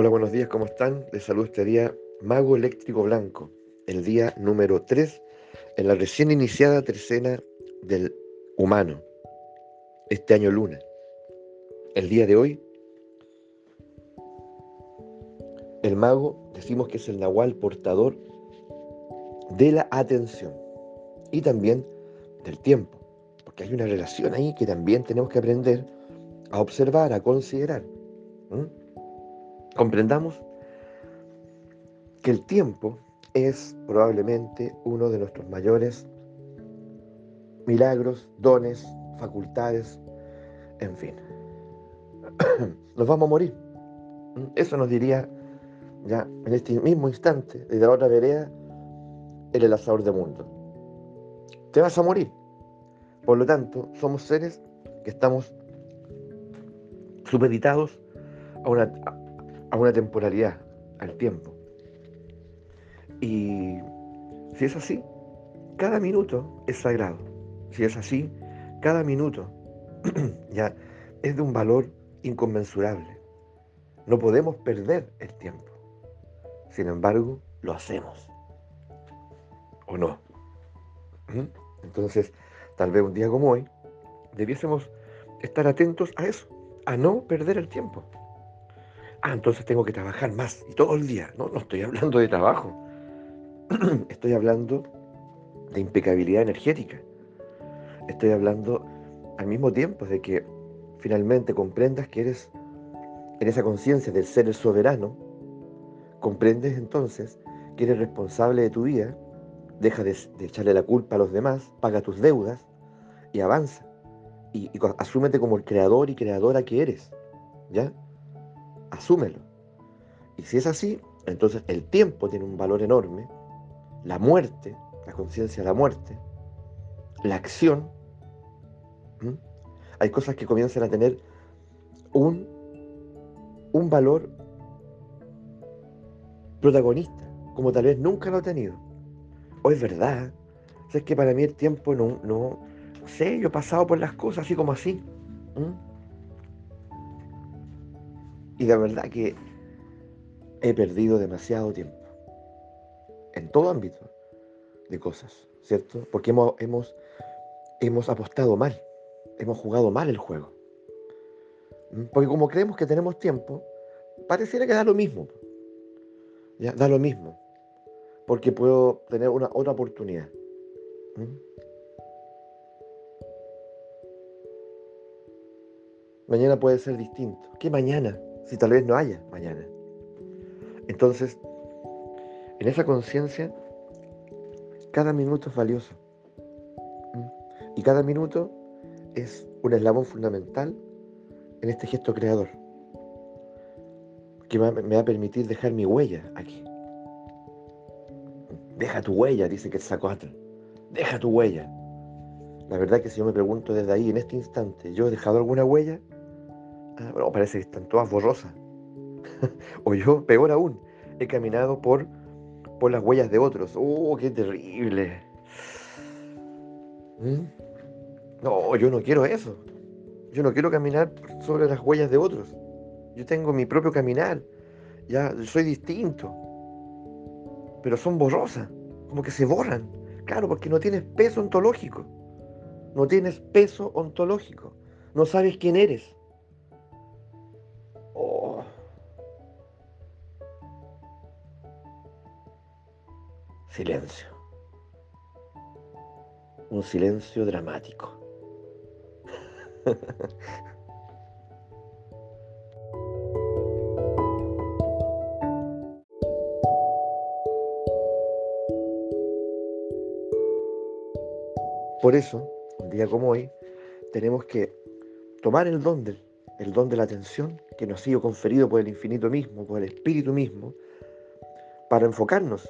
Hola, buenos días, ¿cómo están? Les saludo este día Mago Eléctrico Blanco, el día número 3 en la recién iniciada tercena del humano, este año luna. El día de hoy, el mago decimos que es el nahual portador de la atención y también del tiempo, porque hay una relación ahí que también tenemos que aprender a observar, a considerar comprendamos que el tiempo es probablemente uno de nuestros mayores milagros, dones, facultades, en fin. Nos vamos a morir. Eso nos diría ya en este mismo instante, desde la otra vereda, el enlazador de mundo. Te vas a morir. Por lo tanto, somos seres que estamos supeditados a una, a una temporalidad, al tiempo. Y si es así, cada minuto es sagrado. Si es así, cada minuto ya es de un valor inconmensurable. No podemos perder el tiempo. Sin embargo, lo hacemos. ¿O no? ¿Mm? Entonces, tal vez un día como hoy, debiésemos estar atentos a eso, a no perder el tiempo. Ah, entonces tengo que trabajar más y todo el día. No, no estoy hablando de trabajo. estoy hablando de impecabilidad energética. Estoy hablando al mismo tiempo de que finalmente comprendas que eres en esa conciencia del ser el soberano, comprendes entonces que eres responsable de tu vida, deja de, echarle la culpa a los demás, paga tus deudas y avanza. Y, y asúmete como el creador y creadora que eres. ¿Ya? Asúmelo. Y si es así, entonces el tiempo tiene un valor enorme, la muerte, la conciencia de la muerte, la acción, hay cosas que comienzan a tener un, un valor protagonista, como tal vez nunca lo ha tenido. O es verdad, es que para mí el tiempo no, no, sé, yo he pasado por las cosas así como así. Y la verdad que he perdido demasiado tiempo. En todo ámbito de cosas, ¿cierto? Porque hemos, hemos, apostado mal. Hemos jugado mal el juego. ¿Mm? Porque como creemos que tenemos tiempo, pareciera que da lo mismo. Da lo mismo. Porque puedo tener una otra oportunidad. ¿Mm? Mañana puede ser distinto. ¿Qué mañana? Si tal vez no haya mañana. Entonces, en esa conciencia, cada minuto es valioso. Y cada minuto es un eslabón fundamental en este gesto creador, que me va a permitir dejar mi huella aquí. Deja tu huella, dice que el atrás. Deja tu huella. La verdad que si yo me pregunto desde ahí, en este instante, ¿yo he dejado alguna huella? Ah, bueno, parece que están todas borrosas. o yo, peor aún, he caminado por, por las huellas de otros. ¡Oh, qué terrible! ¿Mm? No, yo no quiero eso. Yo no quiero caminar sobre las huellas de otros. Yo tengo mi propio caminar. Ya soy distinto. Pero son borrosas. Como que se borran. Claro, porque no tienes peso ontológico. No tienes peso ontológico. No sabes quién eres. Silencio. Un silencio dramático. Por eso, un día como hoy, tenemos que tomar el don del, el don de la atención que nos ha sido conferido por el infinito mismo, por el espíritu mismo, para enfocarnos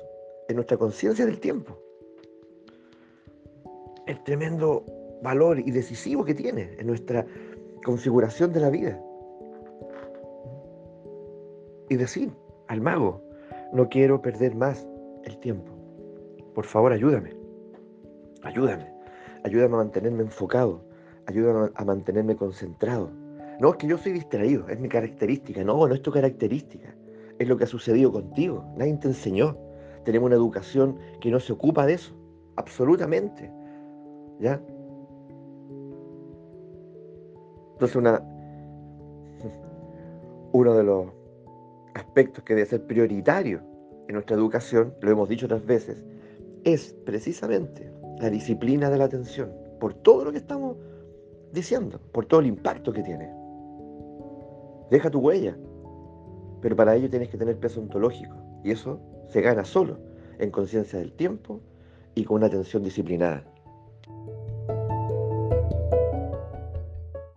en nuestra conciencia del tiempo. El tremendo valor y decisivo que tiene en nuestra configuración de la vida. Y decir al mago, no quiero perder más el tiempo. Por favor, ayúdame. Ayúdame. Ayúdame a mantenerme enfocado. Ayúdame a mantenerme concentrado. No, es que yo soy distraído, es mi característica. No, no es tu característica. es lo que ha sucedido contigo. Nadie te enseñó. Tenemos una educación que no se ocupa de eso. Absolutamente. ¿Ya? Entonces una, uno de los aspectos que debe ser prioritario en nuestra educación, lo hemos dicho otras veces, es precisamente la disciplina de la atención, por todo lo que estamos diciendo, por todo el impacto que tiene. Deja tu huella, pero para ello tienes que tener peso ontológico, y eso se gana solo en conciencia del tiempo y con una atención disciplinada.